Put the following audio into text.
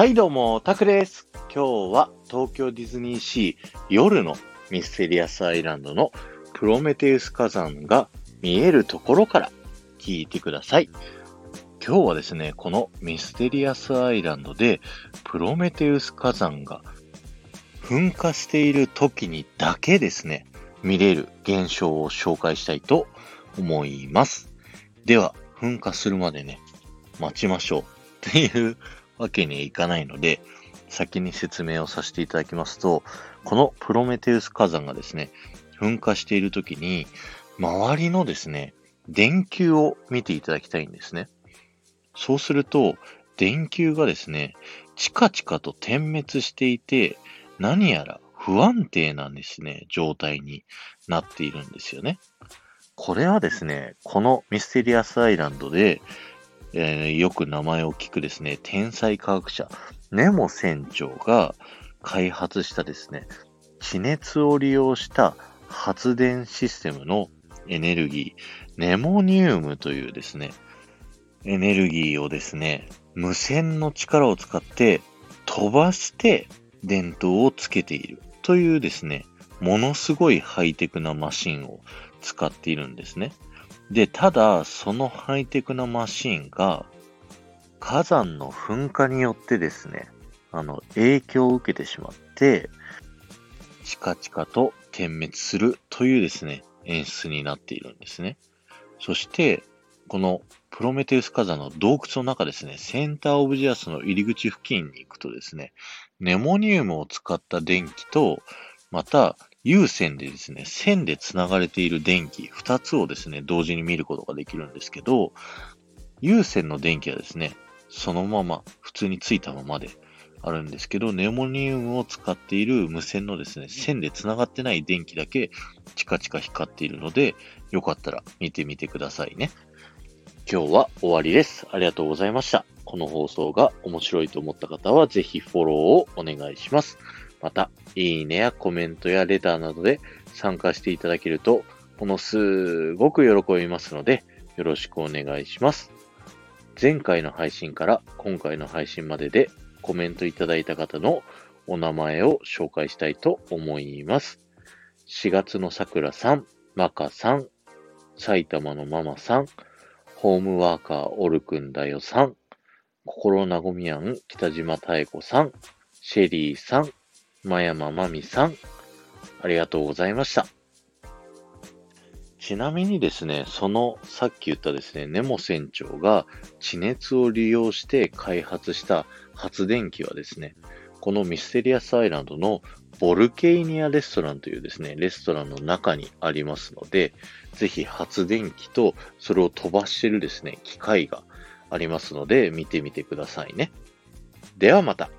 はい、どうも、タクです。今日は東京ディズニーシー夜のミステリアスアイランドのプロメテウス火山が見えるところから聞いてください。今日はですね、このミステリアスアイランドでプロメテウス火山が噴火している時にだけですね、見れる現象を紹介したいと思います。では、噴火するまでね、待ちましょうっていうわけにはいかないので、先に説明をさせていただきますと、このプロメテウス火山がですね、噴火している時に、周りのですね、電球を見ていただきたいんですね。そうすると、電球がですね、チカチカと点滅していて、何やら不安定なんですね、状態になっているんですよね。これはですね、このミステリアスアイランドで、えーよく名前を聞くですね、天才科学者、ネモ船長が開発したですね、地熱を利用した発電システムのエネルギー、ネモニウムというですね、エネルギーをですね、無線の力を使って飛ばして電灯をつけているというですね、ものすごいハイテクなマシンを使っているんですね。で、ただ、そのハイテクなマシンが火山の噴火によってですね、あの、影響を受けてしまって、チカチカと点滅するというですね、演出になっているんですね。そして、このプロメテウス火山の洞窟の中ですね、センターオブジアスの入り口付近に行くとですね、ネモニウムを使った電気と、また、有線でですね、線で繋がれている電気、二つをですね、同時に見ることができるんですけど、有線の電気はですね、そのまま、普通についたままであるんですけど、ネモニウムを使っている無線のですね、線で繋がってない電気だけチカチカ光っているので、よかったら見てみてくださいね。今日は終わりです。ありがとうございました。この放送が面白いと思った方は、ぜひフォローをお願いします。また、いいねやコメントやレターなどで参加していただけると、ものすごく喜びますので、よろしくお願いします。前回の配信から今回の配信まででコメントいただいた方のお名前を紹介したいと思います。4月のさくらさん、マカさん、埼玉のママさん、ホームワーカーオルくんだよさん、心なごみやん北島妙子さん、シェリーさん、真山まみさん、ありがとうございました。ちなみにですね、そのさっき言ったですね、ネモ船長が地熱を利用して開発した発電機はですね、このミステリアスアイランドのボルケイニアレストランというですね、レストランの中にありますので、ぜひ発電機とそれを飛ばしてるですね、機械がありますので、見てみてくださいね。ではまた。